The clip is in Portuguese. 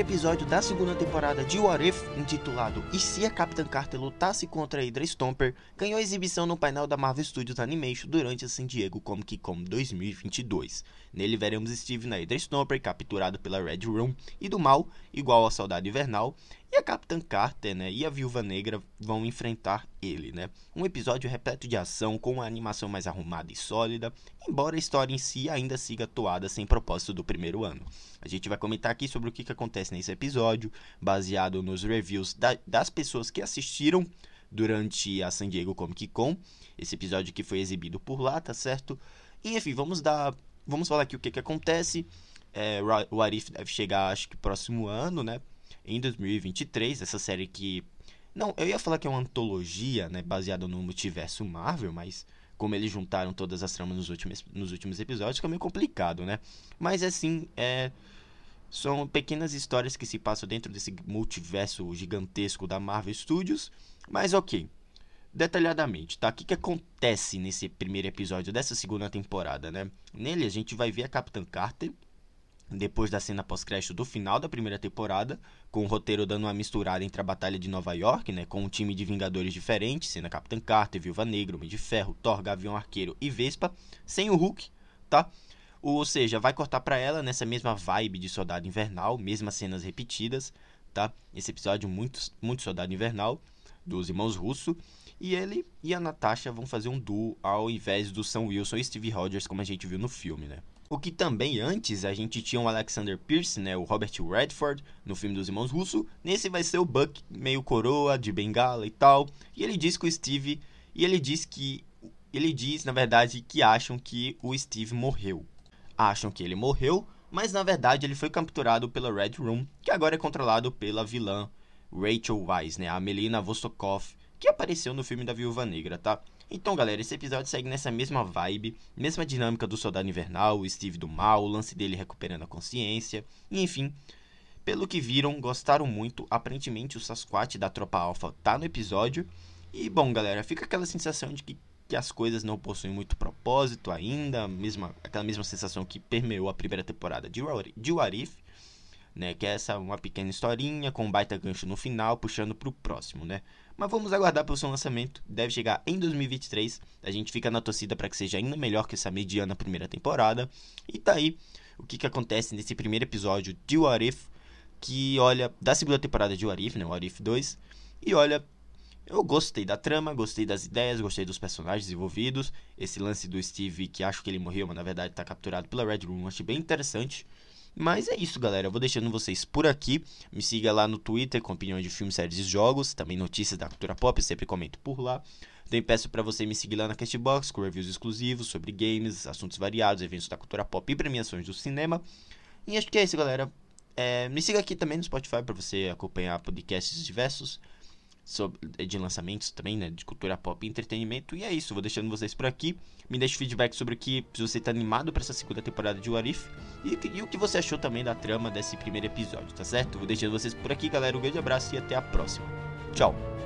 episódio da segunda temporada de What If, intitulado E se a Capitã Carter lutasse contra a Hydra Stomper, ganhou exibição no painel da Marvel Studios Animation durante a San Diego Comic Con 2022. Nele veremos Steve na Hydra Stomper, capturado pela Red Room, e do mal, igual ao Soldado Invernal, e a Capitã Carter né, e a Viúva Negra vão enfrentar ele. Né? Um episódio repleto de ação, com uma animação mais arrumada e sólida, embora a história em si ainda siga atuada sem propósito do primeiro ano. A gente vai comentar aqui sobre o que, que acontece nesse episódio, baseado nos reviews da, das pessoas que assistiram durante a San Diego Comic Con, esse episódio que foi exibido por lá, tá certo? E enfim, vamos dar. Vamos falar aqui o que, que acontece. É, o Arif deve chegar, acho que próximo ano, né? Em 2023, essa série que não, eu ia falar que é uma antologia, né, baseada no multiverso Marvel, mas como eles juntaram todas as tramas nos últimos, nos últimos episódios, fica meio complicado, né? Mas assim, é são pequenas histórias que se passam dentro desse multiverso gigantesco da Marvel Studios, mas OK. Detalhadamente, tá? O que, que acontece nesse primeiro episódio dessa segunda temporada, né? Nele a gente vai ver a Capitã Carter depois da cena pós-crédito do final da primeira temporada, com o roteiro dando uma misturada entre a Batalha de Nova York, né, com um time de Vingadores diferentes, sendo Capitã Carter, Viúva Negra, Homem de Ferro, Thor, Gavião Arqueiro e Vespa, sem o Hulk, tá? Ou seja, vai cortar para ela nessa mesma vibe de Soldado Invernal, mesmas cenas repetidas, tá? Esse episódio muito, muito Soldado Invernal, dos irmãos Russo, e ele e a Natasha vão fazer um duo ao invés do Sam Wilson e Steve Rogers, como a gente viu no filme, né? O que também antes a gente tinha o Alexander Pierce, né, o Robert Redford, no filme dos Irmãos Russo. Nesse vai ser o Buck meio coroa, de bengala e tal. E ele diz que o Steve. E ele diz que. Ele diz, na verdade, que acham que o Steve morreu. Acham que ele morreu, mas na verdade ele foi capturado pela Red Room, que agora é controlado pela vilã Rachel Weisz, né, a Melina Vostokov, que apareceu no filme da Viúva Negra, tá? Então, galera, esse episódio segue nessa mesma vibe, mesma dinâmica do Soldado Invernal, o Steve do mal, o lance dele recuperando a consciência, e enfim. Pelo que viram, gostaram muito. Aparentemente, o Sasquatch da Tropa Alpha tá no episódio. E, bom, galera, fica aquela sensação de que, que as coisas não possuem muito propósito ainda, mesma, aquela mesma sensação que permeou a primeira temporada de, de Warif, né? Que é essa uma pequena historinha com um baita gancho no final, puxando pro próximo, né? Mas vamos aguardar pelo seu lançamento. Deve chegar em 2023. A gente fica na torcida para que seja ainda melhor que essa mediana primeira temporada. E tá aí o que, que acontece nesse primeiro episódio de What If, que olha da segunda temporada de What If, né, What If 2. E olha, eu gostei da trama, gostei das ideias, gostei dos personagens envolvidos. Esse lance do Steve, que acho que ele morreu, mas na verdade está capturado pela Red Room, achei bem interessante. Mas é isso, galera. Eu vou deixando vocês por aqui. Me siga lá no Twitter com opiniões de filmes, séries e jogos. Também notícias da cultura pop, sempre comento por lá. Também peço para você me seguir lá na Castbox com reviews exclusivos sobre games, assuntos variados, eventos da cultura pop e premiações do cinema. E acho que é isso, galera. É, me siga aqui também no Spotify para você acompanhar podcasts diversos sobre, de lançamentos também, né? De cultura pop e entretenimento. E é isso, vou deixando vocês por aqui. Me deixe feedback sobre o que se você está animado para essa segunda temporada de Warif e, e o que você achou também da trama desse primeiro episódio, tá certo? Vou deixando vocês por aqui, galera. Um grande abraço e até a próxima. Tchau!